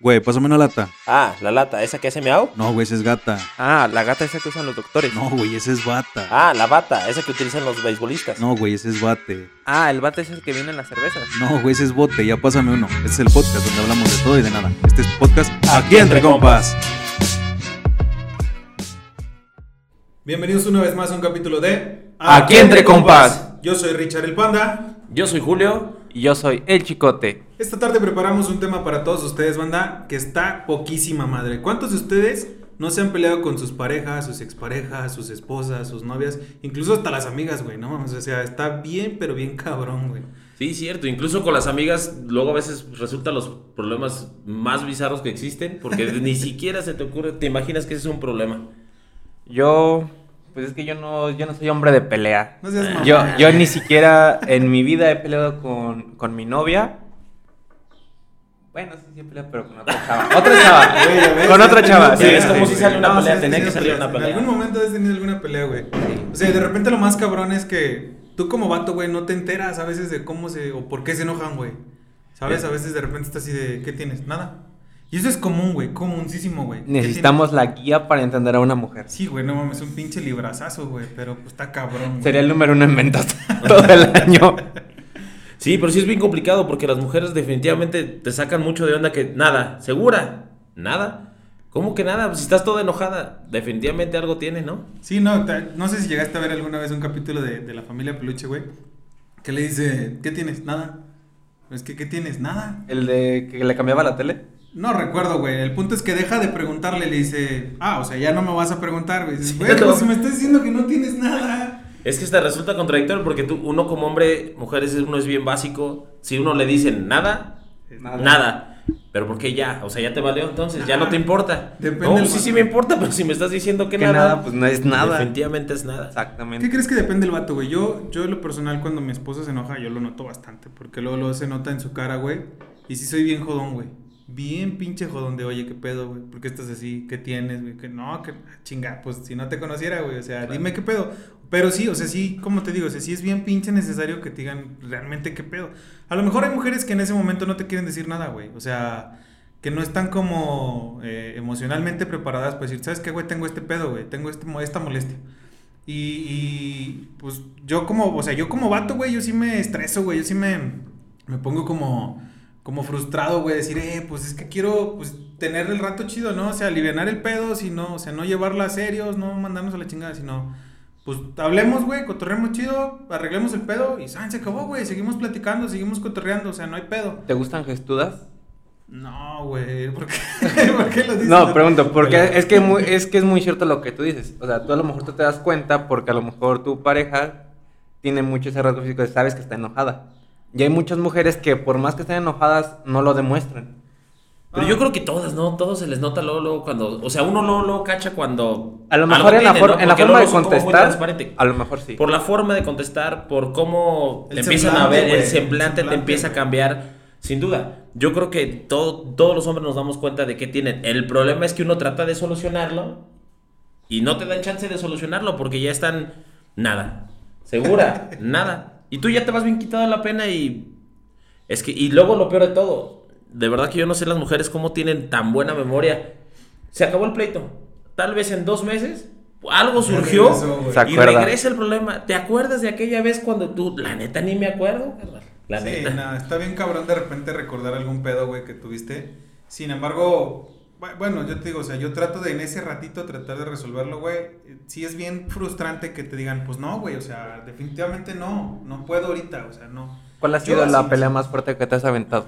Güey, pásame una lata. Ah, la lata, ¿esa que hace miau? No, güey, esa es gata. Ah, la gata esa que usan los doctores. No, güey, esa es bata. Ah, la bata, esa que utilizan los beisbolistas. No, güey, ese es bate. Ah, el bate es el que viene en las cervezas. No, güey, ese es bote. Ya pásame uno. Este es el podcast donde hablamos de todo y de nada. Este es podcast Aquí Entre Compas. Bienvenidos una vez más a un capítulo de Aquí Entre Compas. Yo soy Richard el Panda. Yo soy Julio. Y yo soy el Chicote. Esta tarde preparamos un tema para todos ustedes, banda, que está poquísima madre. ¿Cuántos de ustedes no se han peleado con sus parejas, sus exparejas, sus esposas, sus novias, incluso hasta las amigas, güey? No mames, o sea, está bien, pero bien cabrón, güey. Sí, cierto. Incluso con las amigas, luego a veces resultan los problemas más bizarros que existen, porque ni siquiera se te ocurre, te imaginas que ese es un problema. Yo, pues es que yo no, yo no soy hombre de pelea. No seas. Yo, yo ni siquiera en mi vida he peleado con, con mi novia. Bueno, sí, sí he peleado, pero con otra chava. Otra chava. Güey, con otra chava. sí, es como si sale una No, pelea, sí, tenía sí, que sí, salir sí, una pelea. En algún momento has tenido alguna pelea, güey. O sea, de repente lo más cabrón es que tú como vato, güey, no te enteras a veces de cómo se o por qué se enojan, güey. ¿Sabes? A veces de repente estás así de, ¿qué tienes? Nada. Y eso es común, güey, comunísimo, güey. ¿Qué Necesitamos la guía para entender a una mujer. Sí, güey, no mames, un pinche librazazo, güey, pero pues está cabrón. güey. Sería el número uno en ventas todo el año. Sí, pero sí es bien complicado porque las mujeres definitivamente te sacan mucho de onda que nada, segura, nada. ¿Cómo que nada? Pues si estás toda enojada, definitivamente algo tiene, ¿no? Sí, no, no sé si llegaste a ver alguna vez un capítulo de, de la familia Peluche, güey, que le dice, ¿qué tienes? Nada. Es que, ¿qué tienes? Nada. El de que le cambiaba la tele. No recuerdo, güey. El punto es que deja de preguntarle, le dice, ah, o sea, ya no me vas a preguntar, güey. Dices, Güey, pues si me estás diciendo que no tienes nada. Es que hasta resulta contradictorio porque tú, uno como hombre, mujeres, uno es bien básico. Si uno le dice nada, Nada. nada. Pero ¿por qué ya? O sea, ya te valió entonces, ya no te importa. Depende no, sí, sí me importa, pero si me estás diciendo que, Que nada, pues no es nada. Definitivamente es nada. Exactamente. ¿Qué crees que depende del vato, güey? Yo, yo en lo personal, cuando mi esposa se enoja, yo lo noto bastante. Porque luego, luego se nota en su cara, güey. Y sí soy bien jodón, güey. Bien pinche jodón de, oye, ¿qué pedo, güey? ¿Por qué estás así? ¿Qué tienes, güey? Que no, que chinga, pues si no te conociera, güey. O sea, dime qué pedo. Pero sí, o sea, sí, como te digo, o sea, sí es bien pinche necesario que te digan realmente qué pedo. A lo mejor hay mujeres que en ese momento no te quieren decir nada, güey. O sea, que no están como eh, emocionalmente preparadas para decir, ¿sabes qué, güey? Tengo este pedo, güey. Tengo este, esta molestia. Y, y, pues yo como, o sea, yo como vato, güey, yo sí me estreso, güey. Yo sí me, me pongo como, como frustrado, güey. Decir, eh, pues es que quiero, pues, tener el rato chido, ¿no? O sea, aliviar el pedo, sino, o sea, no llevarla a serios, no mandarnos a la chingada, sino... Pues hablemos, güey, cotorreemos chido, arreglemos el pedo y se acabó, güey. Seguimos platicando, seguimos cotorreando, o sea, no hay pedo. ¿Te gustan gestudas? No, güey, ¿por qué, ¿Por qué lo dices? No, pregunto, porque es que, muy, es que es muy cierto lo que tú dices. O sea, tú a lo mejor tú te das cuenta porque a lo mejor tu pareja tiene mucho ese rasgo físico de sabes que está enojada. Y hay muchas mujeres que por más que estén enojadas no lo demuestran. Pero yo creo que todas, ¿no? Todos se les nota luego, luego cuando. O sea, uno luego, luego cacha cuando. A lo mejor en la, tiene, for- ¿no? en la forma de contestar, transparente. a lo mejor sí. Por la forma de contestar, por cómo El te empiezan a ver, el semblante te empieza a cambiar. Sin duda. Yo creo que todo, todos los hombres nos damos cuenta de que tienen. El problema es que uno trata de solucionarlo y no te dan chance de solucionarlo porque ya están. Nada. Segura, nada. Y tú ya te vas bien quitado la pena y. Es que. Y luego lo peor de todo. De verdad que yo no sé las mujeres cómo tienen tan buena memoria. Se acabó el pleito. Tal vez en dos meses. Algo surgió y regresa el problema. ¿Te acuerdas de aquella vez cuando tú, la neta, ni me acuerdo? La sí, neta. nada, está bien cabrón de repente recordar algún pedo, güey, que tuviste. Sin embargo, bueno, yo te digo, o sea, yo trato de en ese ratito tratar de resolverlo, güey. Sí es bien frustrante que te digan, pues no, güey, o sea, definitivamente no, no puedo ahorita, o sea, no. ¿Cuál ha sido la pelea más fuerte que te has aventado?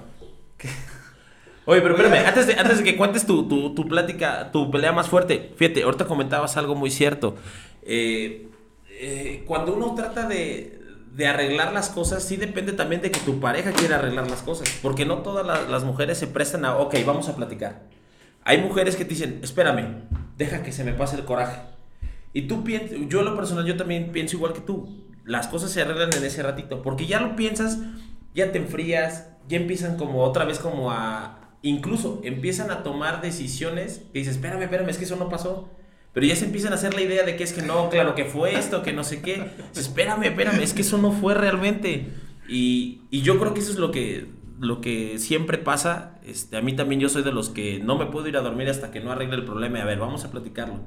Oye, pero Oye. espérame, antes de, antes de que cuentes tu, tu, tu plática, tu pelea más fuerte, fíjate, ahorita comentabas algo muy cierto. Eh, eh, cuando uno trata de, de arreglar las cosas, sí depende también de que tu pareja quiera arreglar las cosas, porque no todas la- las mujeres se prestan a, ok, vamos a platicar. Hay mujeres que te dicen, espérame, deja que se me pase el coraje. Y tú piensas, yo lo personal, yo también pienso igual que tú. Las cosas se arreglan en ese ratito, porque ya lo piensas, ya te enfrías, ya empiezan como otra vez como a... Incluso empiezan a tomar decisiones que dices, espérame, espérame, es que eso no pasó. Pero ya se empiezan a hacer la idea de que es que no, claro que fue esto, que no sé qué. Espérame, espérame, es que eso no fue realmente. Y, y yo creo que eso es lo que lo que siempre pasa, este, a mí también yo soy de los que no me puedo ir a dormir hasta que no arregle el problema. y A ver, vamos a platicarlo.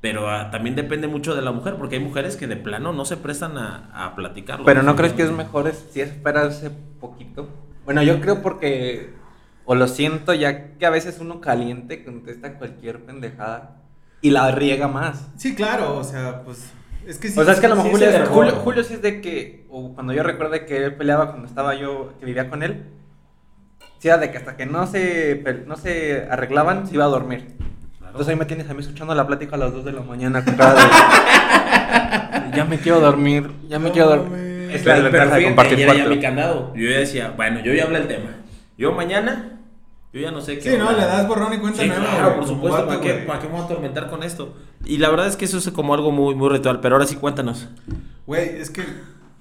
Pero ah, también depende mucho de la mujer, porque hay mujeres que de plano no se prestan a, a platicarlo. Pero no crees que es mejor es- si esperarse poquito. Bueno, yo creo porque o lo siento ya que a veces uno caliente contesta cualquier pendejada y la riega más. Sí, claro, o sea, pues. Es que sí. o sea, es que a lo sí mejor se Julio, Julio. Julio sí es de que, o cuando yo recuerdo que él peleaba cuando estaba yo, que vivía con él, sí era de que hasta que no se, no se arreglaban, se iba a dormir. Entonces ahí me tienes a mí escuchando la plática a las 2 de la mañana con cara de, ya me quiero dormir, ya me No, quiero dormir. Es la de fíjate, compartir era ya mi candado. Yo ya decía, bueno, yo ya hablé el tema. Yo mañana, yo ya no sé qué. Sí, no, le das borrón y cuenta Sí, nueva. claro, por supuesto. vato, ¿Para qué. ¿Para qué me voy a atormentar con esto? Y la verdad es que eso es como algo muy, muy ritual. Pero ahora sí, cuéntanos. Güey, es que,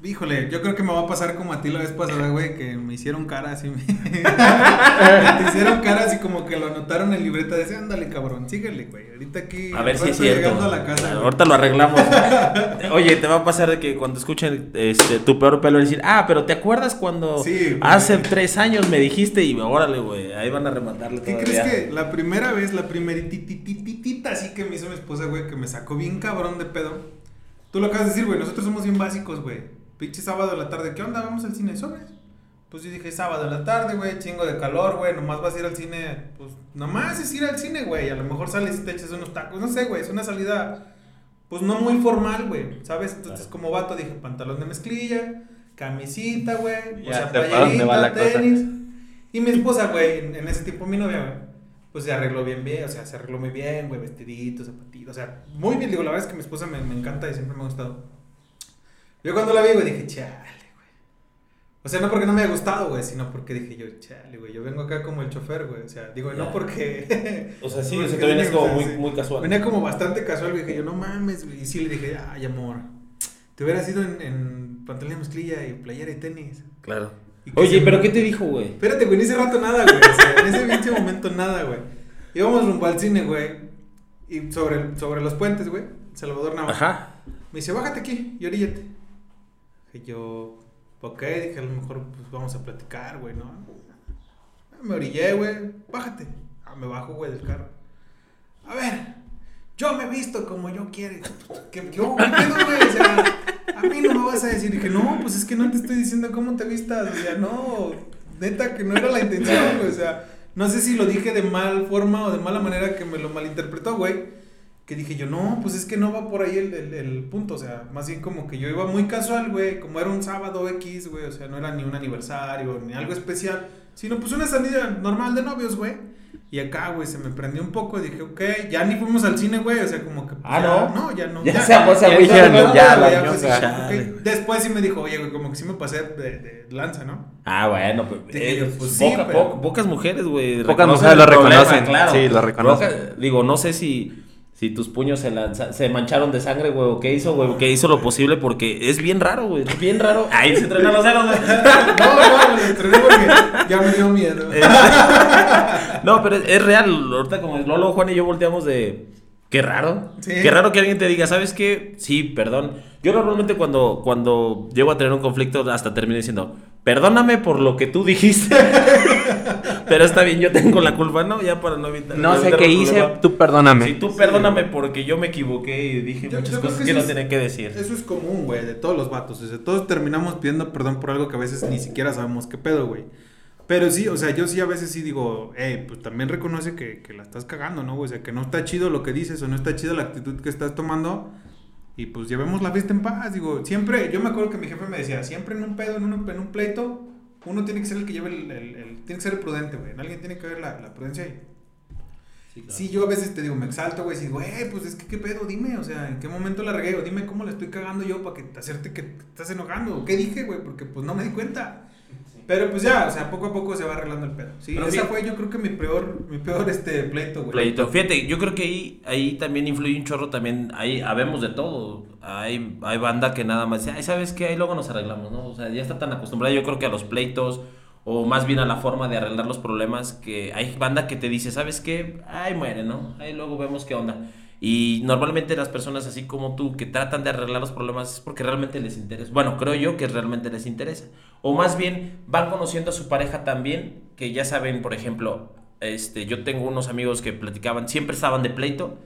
híjole, yo creo que me va a pasar como a ti la vez pasada, güey, que me hicieron cara así. Me... Te hicieron cara así como que lo anotaron en libreta. Decía, ándale, cabrón, síguele, güey. Ahorita aquí. A ver si es cierto. llegando a la casa. Ahorita lo arreglamos. Oye, te va a pasar de que cuando escuchen este, tu peor pelo, decir, ah, pero ¿te acuerdas cuando Sí, hace tres años me dijiste? Y órale, güey, ahí van a rematarle ¿Qué todavía. crees que la primera vez, la primerititititita así que me hizo mi esposa, güey, que me sacó bien cabrón de pedo? Tú lo acabas de decir, güey, nosotros somos bien básicos, güey. Pinche sábado de la tarde, ¿qué onda? ¿Vamos al cine? ¿Sobres? Pues yo dije, sábado de la tarde, güey, chingo de calor, güey, nomás vas a ir al cine, pues nomás es ir al cine, güey, a lo mejor sales y te echas unos tacos, no sé, güey, es una salida, pues no muy formal, güey, ¿sabes? Entonces Claro. como vato dije, pantalón de mezclilla, camisita, güey, o sea, playerita, cosa. tenis. Y mi esposa, güey, en, en ese tiempo mi novia, güey, pues se arregló bien, bien, o sea, se arregló muy bien, güey, vestidito, zapatito, o sea, muy bien, digo, la verdad es que mi esposa me, me encanta y siempre me ha gustado. Yo cuando la vi, güey, dije, chale, güey. O sea, no porque no me haya gustado, güey, sino porque dije yo, chale, güey, yo vengo acá como el chofer, güey, o sea, digo, no porque... O sea, sí, o sea, te vienes venía, como muy, casual. Venía como bastante casual, güey, dije yo, no mames, güey, y sí le dije, ay, amor, te hubieras ido en, en pantalón de mezclilla y playera y tenis. Claro. Y que Oye, se- ¿pero qué te dijo, güey? Espérate, güey, en ese rato nada, güey. O sea, en ese pinche momento nada, güey. Íbamos rumbo al cine, güey. Y sobre, sobre los puentes, güey. Salvador Nava. Ajá. Me dice, bájate aquí y oríllate. Dije yo, ok, dije, a lo mejor pues vamos a platicar, güey, ¿no? Me orillé, güey. Bájate. Ah, me bajo, güey, del carro. A ver, yo me visto como yo quiero. ¿Qué, qué, güey? O sea, a mí no me vas a decir. Dije, no, pues es que no te estoy diciendo cómo te vistas. O sea, no, neta, que no era la intención, güey. O sea, no sé si lo dije de mal forma o de mala manera que me lo malinterpretó, güey. Que dije yo, no, pues es que no va por ahí el, el, el punto. O sea, más bien como que yo iba muy casual, güey. Como era un sábado X, güey. O sea, no era ni un aniversario ni algo especial. Sino pues una salida normal de novios, güey. Y acá, güey, se me prendió un poco. Dije, ok, ya ni fuimos al cine, güey. O sea, como que. pues, Ah, ya- ¿no? No, ya no. Ya ya güey, dijeron, ya, ya, la pues, ñonga. sí, Chale. ok. Después sí me dijo, oye, güey, como que sí me pasé de, de lanza, ¿no? Ah, bueno, pues, Dije eh, yo, pues sí, poca- pero- po- pocas mujeres, güey. Pocas mujeres lo problema, reconocen, sí, lo reconocen. Poca- digo, no sé si, si tus puños se, lanza- se mancharon de sangre, güey, o qué hizo, güey, qué hizo lo posible, porque es bien raro, güey, es bien raro. Ahí se entrenan los dedos, güey. No, no, lo estrené porque ya me dio miedo. Eh, No, pero es, es real. Ahorita como Lolo, Juan y yo volteamos de... Qué raro. Sí. Qué raro que alguien te diga, ¿sabes qué? Sí, perdón. Yo normalmente cuando, cuando llego a tener un conflicto hasta termino diciendo, perdóname por lo que tú dijiste. pero está bien, yo tengo la culpa, ¿no? Ya para no evitar. No sé qué hice, problema. tú perdóname. Sí, tú perdóname porque yo me equivoqué y dije Yo- muchas yo cosas que no es- tenía que decir. Eso es común, güey, de todos los vatos. O sea, todos terminamos pidiendo perdón por algo que a veces ni siquiera sabemos qué pedo, güey. Pero sí, o sea, yo sí a veces sí digo, hey, pues también reconoce que, que la estás cagando, ¿no? güey? O sea, que no está chido lo que dices o no está chido la actitud que estás tomando. Y pues llevemos la fiesta en paz. Digo, siempre, yo me acuerdo que mi jefe me decía, siempre en un pedo, en un, en un pleito, uno tiene que ser el que lleve el, el- el- tiene que ser el prudente, güey. Alguien tiene que ver la, la prudencia ahí. Sí, yo a veces te digo, me exalto, güey, y digo, güey, pues es que qué pedo, dime, o sea, ¿en qué momento la regué? O dime cómo la estoy cagando yo para que hacerte que te estás enojando, o qué dije, güey, porque pues no me di cuenta. Pero pues ya, o sea, poco a poco se va arreglando el pedo. Sí, Pero esa sí. fue yo creo que mi peor, mi peor este pleito, güey. Pleito. Fíjate, yo creo que ahí, ahí también influye un chorro también, ahí habemos de todo. Hay, hay banda que nada más dice, ay, ¿sabes qué? Ahí luego nos arreglamos, ¿no? O sea, ya está tan acostumbrada yo creo que a los pleitos o más bien a la forma de arreglar los problemas que hay banda que te dice, ¿sabes qué? Ay, muere, ¿no? Ahí luego vemos qué onda. Y normalmente las personas así como tú que tratan de arreglar los problemas es porque realmente les interesa. Bueno, creo yo que realmente les interesa. O más bien van conociendo a su pareja también, que ya saben, por ejemplo, este, yo tengo unos amigos que platicaban, siempre estaban de pleito.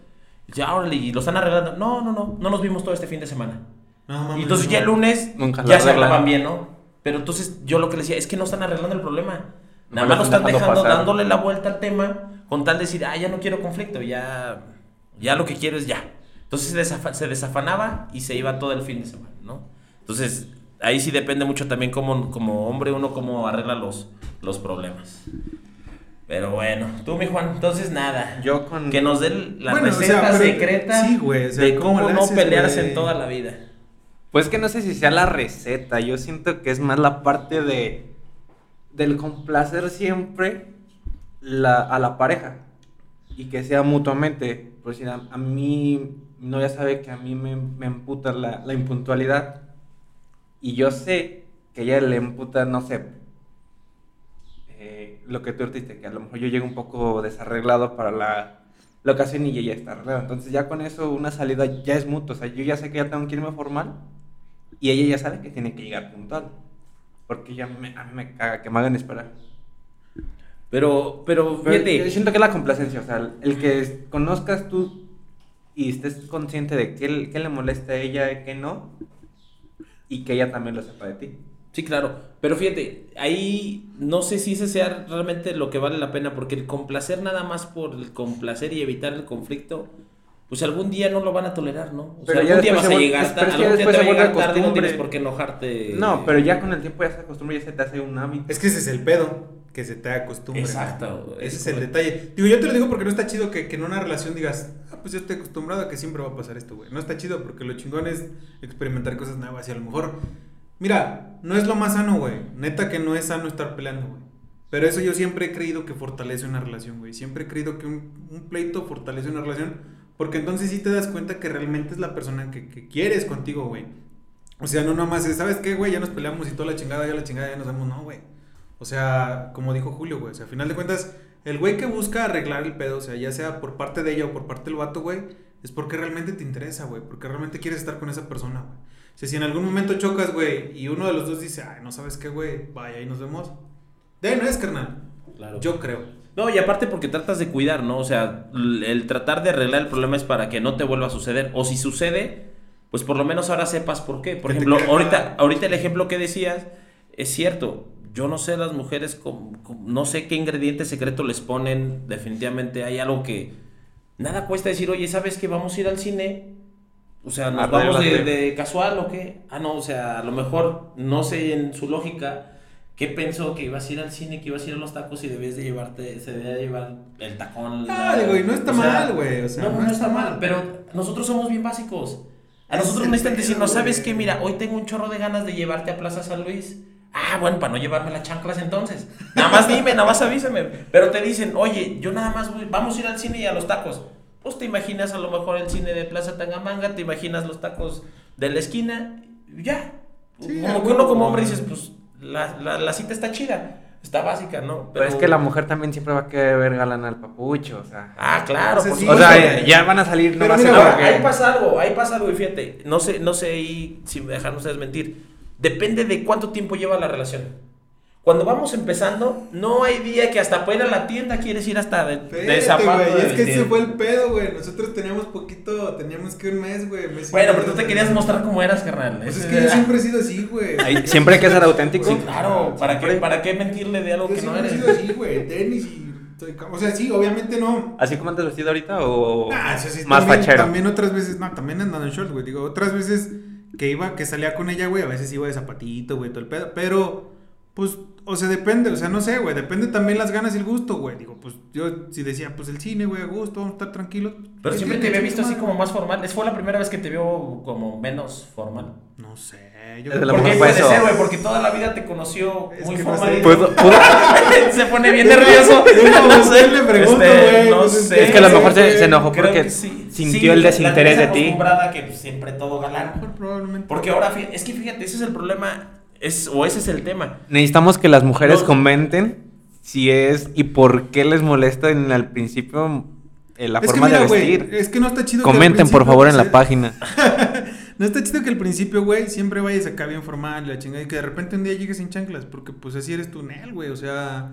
Y ya, órale, y lo están arreglando. No, no, no, no nos vimos todo este fin de semana. No, Y entonces ya el lunes Nunca ya se arreglan. hablaban bien, ¿no? Pero entonces yo lo que le decía es que no están arreglando el problema. Nada No más lo están dejando dejando, dándole la vuelta al tema con tal de decir, ah, ya no quiero conflicto, ya, ya lo que quiero es ya. Entonces se, desafa- se desafanaba y se iba todo el fin de semana, ¿no? Entonces ahí sí depende mucho también como, como hombre uno cómo arregla los, los problemas. Pero bueno, tú mi Juan, entonces nada. Yo con- Que nos den la Bueno, o sea, receta pero- secreta sí, güey, o sea, de ¿cómo cómo no haces, pelearse güey? en toda la vida. Pues que no sé si sea la receta, yo siento que es más la parte de del complacer siempre la, a la pareja y que sea mutuamente. Por decir, a, a mí, no ya sabe que a mí me, me emputa la, la impuntualidad y yo sé que ella le emputa, no sé, eh, lo que tú dijiste, que a lo mejor yo llego un poco desarreglado para la, la ocasión y ella está arreglada. Entonces ya con eso una salida ya es mutua. O sea, yo ya sé que ya tengo que irme formal y ella ya sabe que tiene que llegar puntual. Porque ya me, a mí me caga que me hagan esperar. Pero, pero, Pero fíjate, yo siento que es la complacencia, o sea, el que conozcas tú y estés consciente de qué, qué le molesta a ella qué no, y que ella también lo sepa de ti. Sí, claro. Pero fíjate, ahí no sé si ese sea realmente lo que vale la pena, porque el complacer nada más por el complacer y evitar el conflicto, pues algún día no lo van a tolerar, ¿no? O sea, Pero ya algún día vas se a llegar, que algún día te va a llegar tarde, no tienes por qué enojarte. No, pero ya con el tiempo ya se acostumbra y ya se te hace un hábito. Es que ese es el pedo, que se te acostumbre. Exacto. Ese es el detalle. Digo, yo te lo digo porque no está chido que, que en una relación digas, ah, pues yo estoy acostumbrado a que siempre va a pasar esto, güey. No está chido porque lo chingón es experimentar cosas nuevas y a lo mejor. Mira, no es lo más sano, güey. Neta que no es sano estar peleando, güey. Pero eso yo siempre he creído que fortalece una relación, güey. Siempre he creído que un, un pleito fortalece una relación. Porque entonces sí te das cuenta que realmente es la persona que, que quieres contigo, güey. O sea, no nomás es, ¿sabes qué, güey? Ya nos peleamos y toda la chingada, ya la chingada, ya nos vemos. No, güey. O sea, como dijo Julio, güey. O sea, a final de cuentas, el güey que busca arreglar el pedo, o sea, ya sea por parte de ella o por parte del vato, güey, es porque realmente te interesa, güey. Porque realmente quieres estar con esa persona, güey. O sea, si en algún momento chocas, güey, y uno de los dos dice, ay, no sabes qué, güey, vaya, ahí nos vemos. De ahí no es, carnal. Claro. Yo creo. No, y aparte porque tratas de cuidar, ¿no? O sea, el tratar de arreglar el problema es para que no te vuelva a suceder. O si sucede, pues por lo menos ahora sepas por qué. Por Que ejemplo, ahorita, ahorita el ejemplo que decías es cierto. Yo no sé las mujeres, no sé qué ingrediente secreto les ponen. Definitivamente hay algo que nada cuesta decir, oye, ¿sabes que vamos a ir al cine? O sea, ¿nos vamos de, casual o qué? Ah, no, o sea, a lo mejor, no sé en su lógica, ¿qué pensó? Que ibas a ir al cine, que ibas a ir a los tacos y debías de llevarte, se debía de llevar el tacón. Ah, la- digo, y no está o mal, güey, o sea, no, no, está mal, pero nosotros somos bien básicos. A nosotros necesitan decirnos, ¿sabes güey. qué? Mira, hoy tengo un chorro de ganas de llevarte a Plaza San Luis. Ah, bueno, para no llevarme las chanclas entonces. Nada más dime, nada más avísame. Pero te dicen, oye, yo nada más voy- vamos a ir al cine y a los tacos. Pues te imaginas a lo mejor el cine de Plaza Tangamanga, te imaginas los tacos de la esquina, ya. Sí, como que uno como hombre dices, pues la, la, la cita está chida, está básica, ¿no? Pero es que la mujer también siempre va a querer ver galán al papucho, o sea. Ah, claro, O sea, por sí, o sea, ya van a salir Pero nomás mira, Ahora, porque- ahí pasa algo, ahí pasa algo y fíjate, no sé, no sé ahí si me dejan ustedes mentir. Depende de cuánto tiempo lleva la relación. Cuando vamos empezando, no hay día que hasta para ir a la tienda quieres ir hasta de, de Espérate, zapato. de es que ese fue el pedo, güey. Nosotros teníamos poquito, teníamos que un mes, güey. Bueno, pero tú te querías mostrar cómo eras, carnal. Pues es que yo siempre he sido así, güey. Siempre hay que ser auténtico. Sí, claro. ¿Para qué. ¿Para qué mentirle de algo Yo que no siempre he eres? sido así, güey. Tenis y. O sea, sí, obviamente no. ¿Así como andas vestido ahorita o Ah, sí, sí, más también, fachero? También otras veces, no, también andando en shorts, güey. Digo, otras veces que iba, que salía con ella, güey, a veces iba de zapatito, güey, todo el pedo. Pero, pues, o sea, depende, o sea, no sé, güey, depende también las ganas y el gusto, güey. Digo, pues, yo si decía, pues el cine, güey, a gusto, vamos a estar tranquilos. Pero ¿qué siempre te había visto así como más formal. ¿Es fue la primera vez que te vio como menos formal? No sé, yo Desde creo la ¿Por que- mejor fue puede ser, güey? Porque toda la vida te conoció Es muy que no sé. formal. Pudo- Se pone bien Yo nervioso. yo no, sé. le pregunto, Este, no pues, es sé. que- Es que a lo mejor se, se enojó Creo porque que sí. sintió Sí, el la desinterés de ti. que pues, siempre todo galán. probablemente. Porque ahora, es que fíjate, ese es el problema. Es, o ese es el tema. Necesitamos que las mujeres No. comenten si es y por qué les molesta en al principio eh, la Es que forma mira, de vestir. es que no está chido que Comenten, por favor, en la pues, página. No está chido que al principio, güey, siempre vayas acá bien formal, la chingada, y que de repente un día llegues sin chanclas, porque pues así eres tú, Nel, güey, o sea,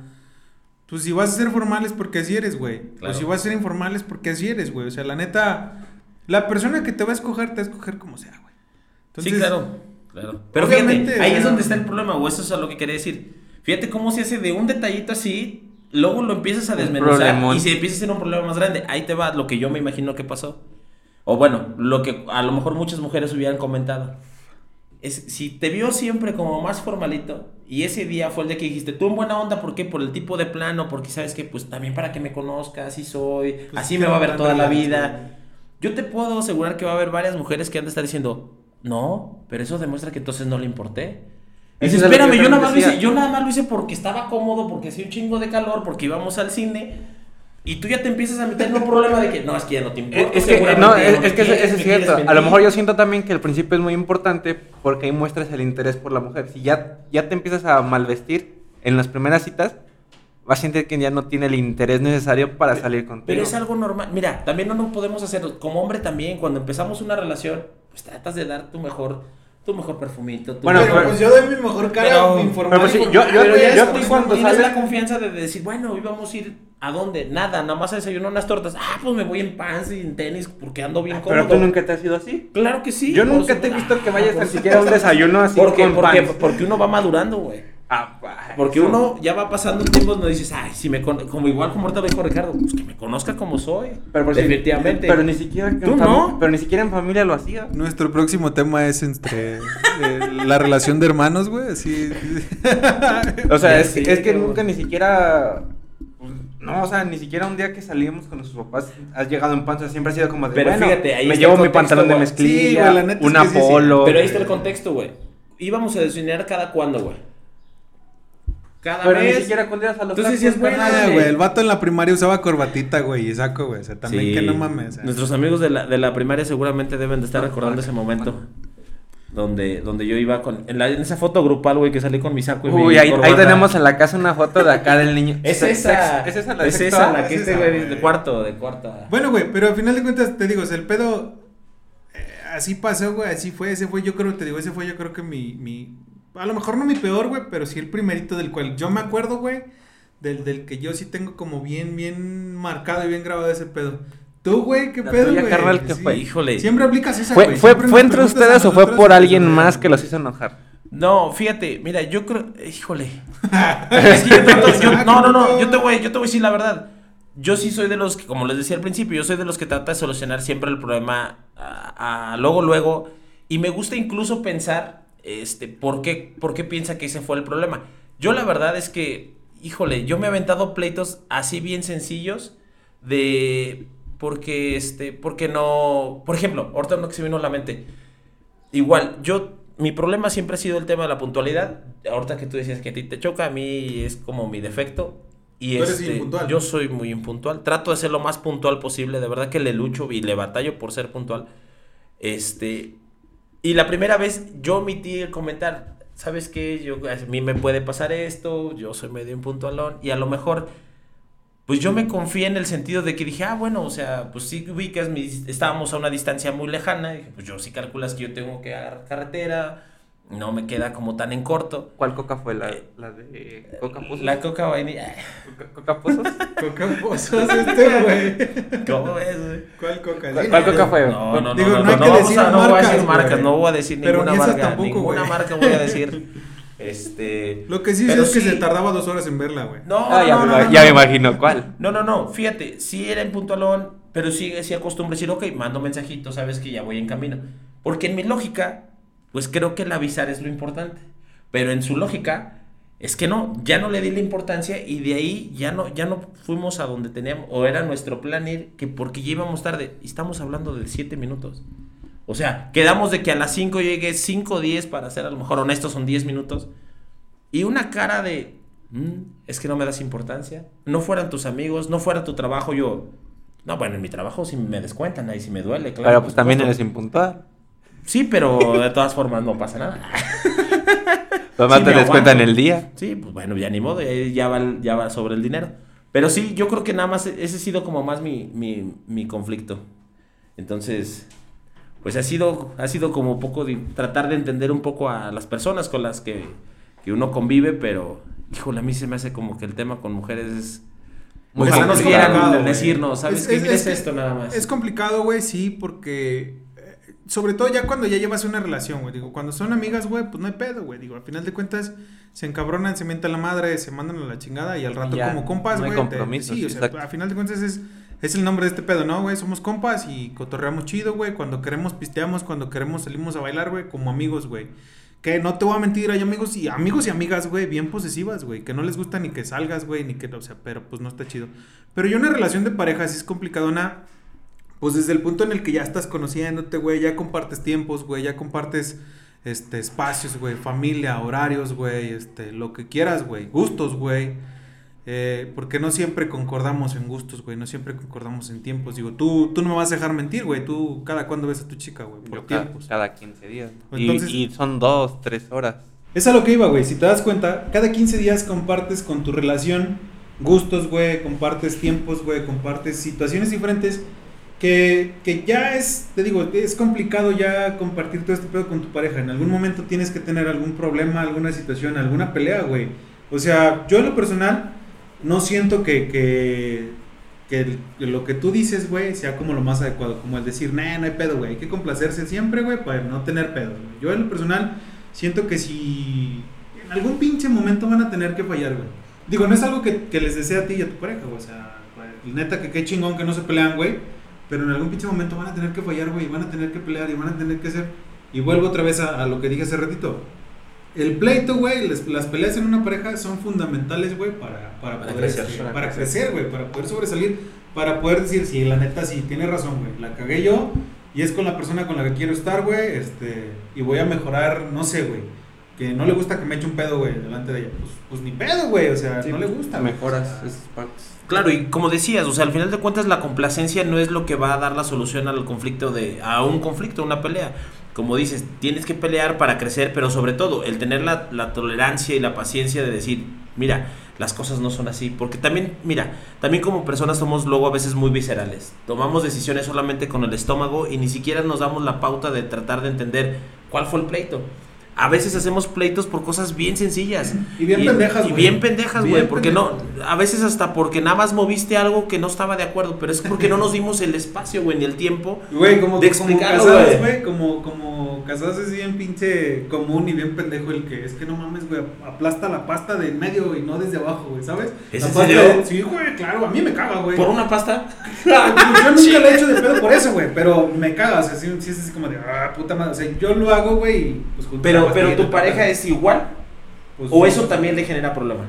pues si vas a ser formal es porque así eres, güey, Claro. o si vas a ser informal es porque así eres, güey, o sea, la neta, la persona que te va a escoger, te va a escoger como sea, güey. sí, claro. claro. Pero obviamente, fíjate, ahí es donde está el problema, o eso es a lo que quería decir. Fíjate cómo se hace de un detallito así, luego lo empiezas a desmenuzar y se empieza a hacer un problema más grande. Ahí te va lo que yo me imagino que pasó. O bueno, lo que a lo mejor muchas mujeres hubieran comentado. Es, si te vio siempre como más formalito y ese día fue el de que dijiste, tú en buena onda, ¿por qué? Por el tipo de plano, porque sabes que pues también para que me conozca, así soy, Pues, así sí, me va a ver toda la vida. Yo te puedo asegurar que va a haber varias mujeres que han de estar diciendo, no, pero eso demuestra que entonces no le importé. Y dices, espérame, yo nada más lo hice, yo nada más lo hice porque estaba cómodo, porque hacía un chingo de calor, porque íbamos al cine. Y tú ya te empiezas a meter en un problema de que no, es que ya no te importa. Es que, no, es, me es que me es cierto. A lo mejor yo siento también que el principio es muy importante porque ahí muestras el interés por la mujer. Si ya, ya te empiezas a malvestir en las primeras citas, vas a sentir que ya no tiene el interés necesario para salir contigo. Pero es algo normal. Mira, también no, no podemos hacerlo. Como hombre también, cuando empezamos una relación, pues tratas de dar tu mejor, tu mejor perfumito. tu Bueno, pero, mejor- pues yo doy mi mejor cara Pero- informal. pero pues sí, informal, yo- yo- Pero ya yo ti cuando tienes sales- la confianza de decir, bueno, hoy vamos a ir a dónde? Nada, nada más a desayunar unas tortas. Ah, pues me voy en pants y en tenis porque ando bien Pero cómodo. tú nunca te has ido así. Claro que sí. yo nunca te he visto que Ah, vayas supuesto. siquiera a un desayuno así Porque, con porque, pants. porque uno va madurando, güey. Ah, Porque uno ya va pasando un tiempo donde dices, ay, si me con como igual como ahorita lo dijo Ricardo, pues que me conozca como soy. Pero, por si- Definitivamente. pero ni siquiera Tú no. Pero ni siquiera en familia lo hacía. Nuestro próximo tema es entre eh, la relación de hermanos, güey, así. O sea, es, sí, es que nunca ni siquiera. pues, No, o sea, ni siquiera un día que salimos con nuestros papás has llegado en panza. Siempre ha sido como de. Pero bueno, fíjate, ahí me está llevo el mi contexto, pantalón de güey. mezclilla, Sí, güey, la neta es un que sí, sí. apolo. Pero ahí está el contexto, güey. Íbamos a desayunar cada cuándo, güey. Cada Pero ni vez. siquiera cuando ibas a los Entonces, tacos, sí es carnal. Ah, güey, el vato en la primaria usaba corbatita, güey, y saco, güey, o sea, también Sí. que no mames. sea. Nuestros amigos de la, de la primaria seguramente deben de estar recordando ese momento. Donde, donde yo iba con. En, la- en esa foto grupal, güey, que salí con mi saco y mi Uy, ahí, ahí corbata. tenemos en la casa una foto de acá del niño. Es esa. Es esa la Es esa que Es este güey de cuarto, de cuarta. Bueno, güey, pero al final de cuentas, te digo, o sea, el pedo. eh, así pasó, güey, así fue. Ese fue, yo creo, te digo, ese fue, yo creo que mi. mi a lo mejor no mi peor, güey, pero sí el primerito del cual yo me acuerdo, güey. Del, del que yo sí tengo como bien, bien marcado y bien grabado ese pedo. Tú, güey, ¿qué La pedo, güey? carnal, ¿qué fue? Híjole. Siempre aplicas esa, ¿Fue, güey. fue, entre ustedes o fue por alguien más que los hizo enojar? No, fíjate, mira, yo creo. Híjole. Es que yo trato- yo- no, no, no. Yo te, voy, yo te voy a decir la verdad. Yo sí soy de los que, como les decía al principio, yo soy de los que trata de solucionar siempre el problema a, a- luego, luego. Y me gusta incluso pensar, este, ¿por qué, por qué piensa que ese fue el problema. Yo la verdad es que, híjole, yo me he aventado pleitos así bien sencillos de porque este porque no por ejemplo ahorita no que se vino a la mente igual yo mi problema siempre ha sido el tema de la puntualidad ahorita que tú decías que a ti te choca a mí es como mi defecto y Tú eres este, impuntual. yo soy muy impuntual trato de ser lo más puntual posible de verdad que le lucho y le batallo por ser puntual este y la primera vez yo omití el comentar sabes qué yo a mí me puede pasar esto yo soy medio impuntualón y a lo mejor pues yo me confié en el sentido de que dije, ah, bueno, o sea, pues sí ubicas, mis- estábamos a una distancia muy lejana, dije, pues yo sí calculas que yo tengo que agarrar carretera, no me queda como tan en corto. ¿Cuál coca fue? ¿La, la de Coca Pozos? La coca vainilla, ¿Coca, Coca Pozos? Coca pozos este, güey. ¿cómo ves, güey? ¿Cuál coca? ¿Cuál- cuál coca fue? No, no, no, Digo, no, no no, no que vamos a- no voy a decir marcas, güey. no voy a decir Pero ninguna ni esas marca, tampoco, ninguna güey. marca voy a decir. Este. Lo que sí pero es que sí- se tardaba dos horas en verla, güey. No, Ah, ya, no, me, no, ya no. me imagino cuál. No, no, no, fíjate, sí era en puntualón, pero sí, sí acostumbro decir, ok, mando mensajito, sabes que ya voy en camino. Porque en mi lógica, pues creo que el avisar es lo importante. Pero en su lógica, es que no, ya no le di la importancia y de ahí ya no, ya no fuimos a donde teníamos, o era nuestro plan ir, que porque ya íbamos tarde, y estamos hablando de 7 minutos. O sea, quedamos de que a las 5 llegue 5 o 10 para ser a lo mejor honestos, son 10 minutos. Y una cara de, "Mm, es que no me das importancia. No fueran tus amigos, no fuera tu trabajo. Yo, no, bueno, en mi trabajo sí me descuentan, ahí sí me duele, claro. Pero pues también eres impuntual. Sí, pero de todas formas no pasa nada. Además Sí, te descuentan el día. Sí, pues bueno, ya ni modo, ya ya va, el- ya va sobre el dinero. Pero sí, yo creo que nada más ese ha sido como más mi, mi, mi conflicto. Entonces, pues ha sido, ha sido como un poco de tratar de entender un poco a las personas con las que, que uno convive, pero, híjole, a mí se me hace como que el tema con mujeres es... Muy Ojalá nos quieran decirnos, ¿sabes Es- qué? es- esto nada más. Es complicado, güey, sí, porque. Sobre todo ya cuando ya llevas una relación, güey. Digo, cuando son amigas, güey, pues no hay pedo, güey. Digo, al final de cuentas, se encabronan, se mientan la madre, se mandan a la chingada y al rato Ya, como compas, no güey. te- compromisos, sí, o sea, al final de cuentas es, es el nombre de este pedo, ¿no, güey? Somos compas y cotorreamos chido, güey. Cuando queremos pisteamos, cuando queremos salimos a bailar, güey, como amigos, güey. Que no te voy a mentir, hay amigos y amigos y amigas, güey, bien posesivas, güey, que no les gusta ni que salgas, güey, ni que, o sea, pero pues no está chido. Pero yo una relación de pareja sí es complicadona, pues desde el punto en el que ya estás conociéndote, güey, ya compartes tiempos, güey, ya compartes este espacios, güey, familia, horarios, güey, este, lo que quieras, güey, gustos, güey. Eh, porque no siempre concordamos en gustos, güey, no siempre concordamos en tiempos. Digo, tú, tú no me vas a dejar mentir, güey, tú cada cuándo ves a tu chica, güey, por Yo tiempos. cada, 15 días. Y- y, son dos, tres horas. Es a lo que iba, güey. Si te das cuenta, cada 15 días compartes con tu relación gustos, güey, compartes tiempos, güey, compartes situaciones diferentes que, que ya es, te digo, es complicado ya compartir todo este pedo con tu pareja. En algún momento tienes que tener algún problema, alguna situación, alguna pelea, güey. O sea, yo en lo personal no siento que, que, que lo que tú dices, güey, sea como lo más adecuado. Como el decir, nah, no hay pedo, güey. Hay que complacerse siempre, güey, para no tener pedo. güey. Yo en lo personal siento que si en algún pinche momento van a tener que fallar, güey. Digo, no es algo que, les desea a ti y a tu pareja, güey. O sea, güey, neta que qué chingón que no se pelean, güey. Pero en algún pinche momento van a tener que fallar, güey. y Van a tener que pelear y van a tener que hacer. Y vuelvo otra vez a, a lo que dije hace ratito. El pleito, güey, las, las peleas en una pareja son fundamentales, güey, para, para, Para poder, crecer. este, Para crecer, güey, para poder sobresalir, para poder decir, sí, la neta, sí, tiene razón, güey, la cagué yo y es con la persona con la que quiero estar, güey, este, y voy a mejorar, no sé, güey, que no le gusta que me eche un pedo, güey, delante de ella, pues, pues ni pedo, güey, o sea, no le gusta. Mejoras O sea, esas partes. Claro, y como decías, o sea, al final de cuentas la complacencia no es lo que va a dar la solución al conflicto de a un conflicto, a una pelea. Como dices, tienes que pelear para crecer, pero sobre todo el tener la, la tolerancia y la paciencia de decir, mira, las cosas no son así, porque también, mira, también como personas somos luego a veces muy viscerales. Tomamos decisiones solamente con el estómago y ni siquiera nos damos la pauta de tratar de entender cuál fue el pleito. A veces hacemos pleitos por cosas bien sencillas. Y bien pendejas, Y güey. bien pendejas, güey. Porque no, a veces hasta porque nada más moviste algo que no estaba de acuerdo, pero es porque no nos dimos el espacio, güey, ni el tiempo. Güey, como, de como explicarlo, casados, güey, como, como casados es bien pinche común y bien pendejo el que es que no mames, güey, aplasta la pasta de en medio y no desde abajo, güey, ¿sabes? ¿Es la en serio? de- sí, güey, claro, a mí me caga, güey. Por una pasta. Yo nunca lo he hecho de pedo por eso, güey, pero me caga, o sea, sí, sí es así como de, ah, puta madre, o sea, yo lo hago, güey, y pues junto Pero, pero tu pareja es igual. pues, O sí. eso también le genera problema.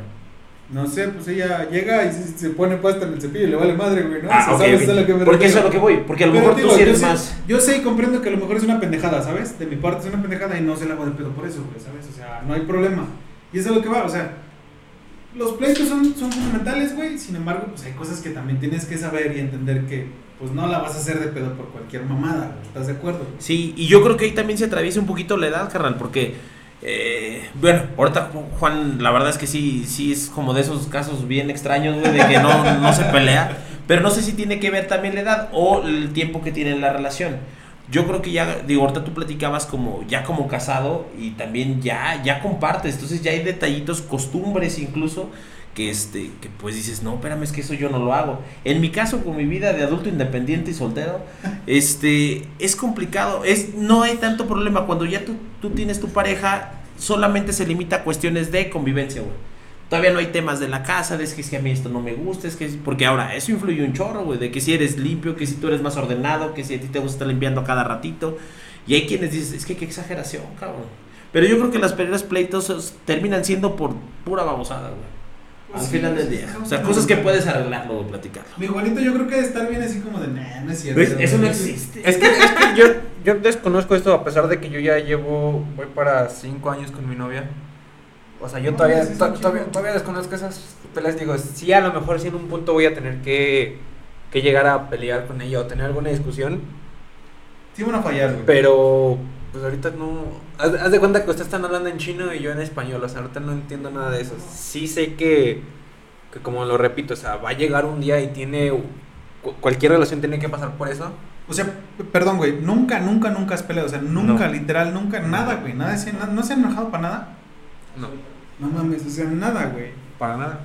No sé, pues ella llega y se, se pone pasta en el cepillo y le vale madre, güey, ¿no? Ah, O sea, ok, ¿sabes ok. a lo que me Porque eso es a lo que voy. Porque a lo Pero mejor digo, tú sí eres yo sé- más. Yo sé y comprendo que a lo mejor es una pendejada, ¿sabes? De mi parte es una pendejada y no se la hago de pedo por eso, güey, ¿sabes? O sea, no hay problema. Y eso es lo que va, o sea, los pleitos son, son fundamentales, güey. Sin embargo, pues hay cosas que también tienes que saber y entender que, pues no la vas a hacer de pedo por cualquier mamada, ¿estás de acuerdo? Sí, y yo creo que ahí también se atraviesa un poquito la edad, carnal, porque, eh, bueno, ahorita Juan, la verdad es que sí, sí es como de esos casos bien extraños, güey, de que no, no se pelea, pero no sé si tiene que ver también la edad o el tiempo que tiene en la relación. Yo creo que ya, digo, ahorita tú platicabas como, ya como casado y también ya, ya compartes, entonces ya hay detallitos, costumbres incluso, que este, que pues dices, no, espérame, es que eso yo no lo hago. En mi caso, con mi vida de adulto independiente y soltero, este, es complicado, es, no hay tanto problema. Cuando ya tú, tú tienes tu pareja, solamente se limita a cuestiones de convivencia, güey. Todavía no hay temas de la casa, de es que, es que a mí esto no me gusta, es que porque ahora eso influye un chorro, güey, de que si eres limpio, que si tú eres más ordenado, que si a ti te gusta estar limpiando cada ratito. Y hay quienes dicen, es que qué exageración, cabrón. Pero yo creo que las peleas pleitos es- terminan siendo por pura babosada, güey. Pues Al final del día. O sea, cosas que puedes arreglar luego platicarlo. Mi Juanito yo creo que estar bien así como de, nah, no es cierto. ¿Ves? Eso no güey". existe. Es que, es que yo, yo desconozco esto a pesar de que yo ya llevo, voy para cinco años con mi novia. O sea, yo No, todavía, to- todavía, todavía desconozco esas peleas. Digo, sí, a lo mejor sí en un punto voy a tener que, que llegar a pelear con ella o tener alguna discusión. Sí van a fallar, güey. Pero, pues ahorita no. Haz, haz de cuenta que ustedes están hablando en chino y yo en español. O sea, ahorita no entiendo nada de eso. Sí sé que, que como lo repito, o sea, va a llegar un día y tiene cu- cualquier relación tiene que pasar por eso. O sea, perdón, güey, nunca, nunca, nunca has peleado, o sea, nunca, No. literal, nunca, nada, güey, nada, no se han enojado para nada. No, No mames, o sea, nada, güey. para nada.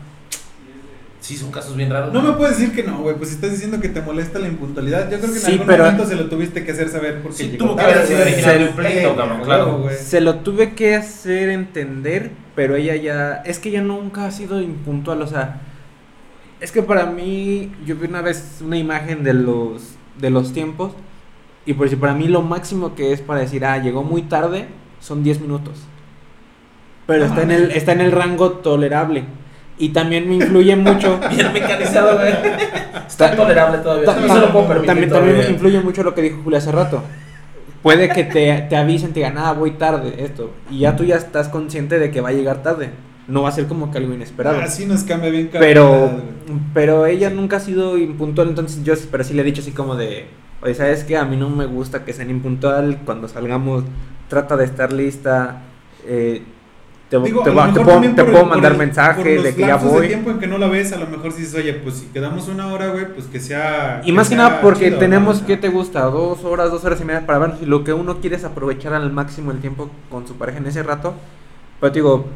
Sí, son casos bien raros. No me puedes decir que no, güey, pues si estás diciendo que te molesta la impuntualidad, yo creo que en Sí, algún pero- momento se lo tuviste que hacer saber porque Sí, llegó tuvo que haber sido original Se- un pleito, Eh, cabrón, a claro. Se lo tuve que hacer entender, pero ella ya. Es que ella nunca ha sido impuntual, o sea. Es que para mí, yo vi una vez una imagen de los, de los tiempos. Y por si para mí lo máximo que es para decir, ah, llegó muy tarde, son 10 minutos. Pero está, en el, está en el rango tolerable. Y también me influye mucho. Bien mecanizado, güey. Está tolerable todavía. Ta- No se lo puedo permitir. también, también me influye mucho lo que dijo Julia hace rato. Puede que te, te avisen, te digan, ah, voy tarde, esto. Y ya tú ya estás consciente de que va a llegar tarde. No va a ser como que algo inesperado. Así nos cambia bien pero, pero ella nunca ha sido impuntual, entonces yo pero sí le he dicho así como de, oye, ¿sabes qué? A mí no me gusta que sean impuntual, cuando salgamos trata de estar lista, eh, te, Digo, te a lo va- te mejor puedo, también te por puedo el- por mandar mensaje por los de que ya de voy. tiempo en que no la ves, a lo mejor dices, oye, pues si quedamos una hora, güey, pues que sea. Y más que nada porque chido, tenemos, ¿no? ¿qué te gusta? Dos horas, dos horas y media para vernos. Y lo que uno quiere es aprovechar al máximo el tiempo con su pareja en ese rato. Pero te digo,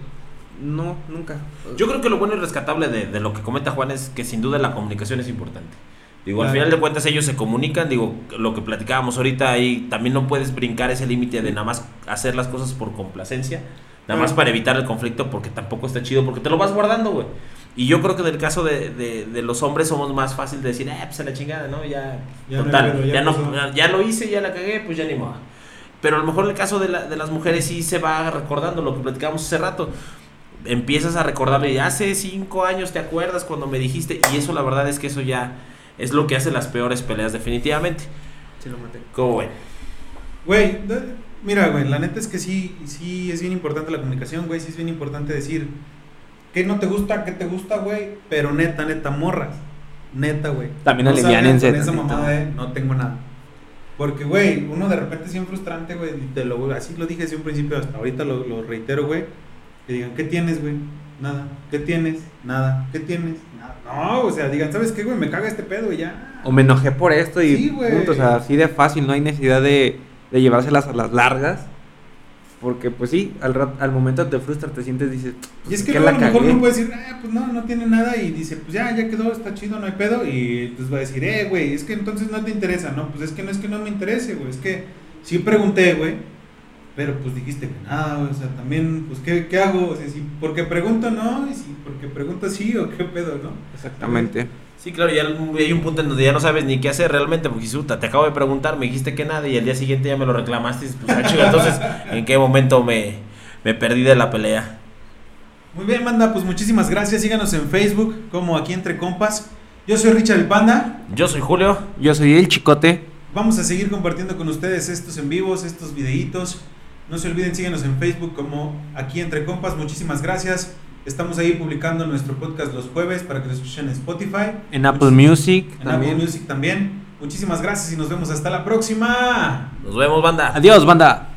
no, nunca. Yo creo que lo bueno y rescatable de, de lo que comenta Juan es que sin duda la comunicación es importante. Digo, al final de cuentas ellos se comunican, digo, lo que platicábamos ahorita ahí, también no puedes brincar ese límite de nada más hacer las cosas por complacencia, nada más para evitar el conflicto porque tampoco está chido, porque te lo vas guardando, güey. Y yo creo que en el caso de, de- de los hombres somos más fácil de decir, eh, pues a la chingada, ¿no? Ya, Ya total, ya ya, no, ya lo hice, ya la cagué, pues ya ni modo. Pero a lo mejor en el caso de, la- de las mujeres sí se va recordando lo que platicábamos hace rato. Empiezas a recordarle, hace cinco años te acuerdas cuando me dijiste, y eso la verdad es que eso ya es lo que hace las peores peleas definitivamente. Sí, lo maté. ¿Cómo ven? Güey, mira, güey, la neta es que sí, sí es bien importante la comunicación, güey, sí es bien importante decir qué no te gusta, qué te gusta, güey, pero neta, neta, morras, neta, güey. También no salgan aliviánense con esa mamada de no tengo nada. Porque, güey, uno de repente es bien frustrante, güey, te lo, así lo dije desde un principio, hasta ahorita lo, lo reitero, güey, que digan, ¿qué tienes, güey? Nada. ¿Qué tienes? Nada. ¿Qué tienes? Nada. No, o sea, digan, ¿sabes qué, güey? Me caga este pedo y ya. O me enojé por esto y Sí, güey. o sea, así de fácil, no hay necesidad de, de llevárselas a las largas. Porque pues sí, al, rat- al momento te frustras, te sientes, dices, Y es que ¿qué luego a lo mejor uno puede decir, ah, pues no, no tiene nada. Y dice, pues ya, ya quedó, está chido, no hay pedo. Y entonces va a decir, eh, güey, es que entonces no te interesa. No, pues es que no es que no me interese, güey. Es que sí pregunté, güey. Pero pues dijiste que nada, güey. O sea, también, pues, ¿qué, qué hago? O sea, si porque pregunto no, y si porque pregunto sí, o qué pedo, ¿no? Exactamente. Sí, claro, ya hay un punto en donde ya no sabes ni qué hacer realmente, porque dices, "Uta, te acabo de preguntar, me dijiste que nada, y el día siguiente ya me lo reclamaste, pues, ah, chido, entonces, ¿en qué momento me, me perdí de la pelea? Muy bien, manda, pues muchísimas gracias. Síganos en Facebook como aquí entre compas. Yo soy Richard el Panda. Yo soy Julio. Yo soy el chicote. Vamos a seguir compartiendo con ustedes estos en vivos, estos videitos. No se olviden, síguenos en Facebook como aquí entre compas. Muchísimas gracias. Estamos ahí publicando nuestro podcast los jueves para que lo escuchen en Spotify. En Apple Music En también. Apple Music también. Muchísimas gracias y nos vemos hasta la próxima. Nos vemos, banda. Adiós, banda.